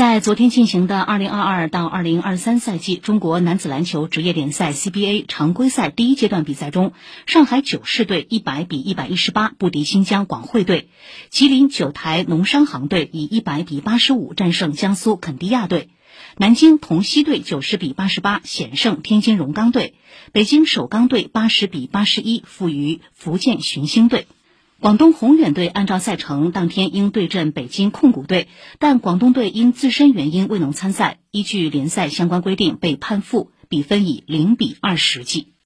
在昨天进行的2022到2023赛季中国男子篮球职业联赛 CBA 常规赛第一阶段比赛中，上海九市队100比118不敌新疆广汇队，吉林九台农商行队以100比85战胜江苏肯迪亚队，南京同曦队90比88险胜天津荣钢队，北京首钢队80比81负于福建寻星队。广东宏远队按照赛程当天应对阵北京控股队，但广东队因自身原因未能参赛，依据联赛相关规定被判负，比分以零比二十计。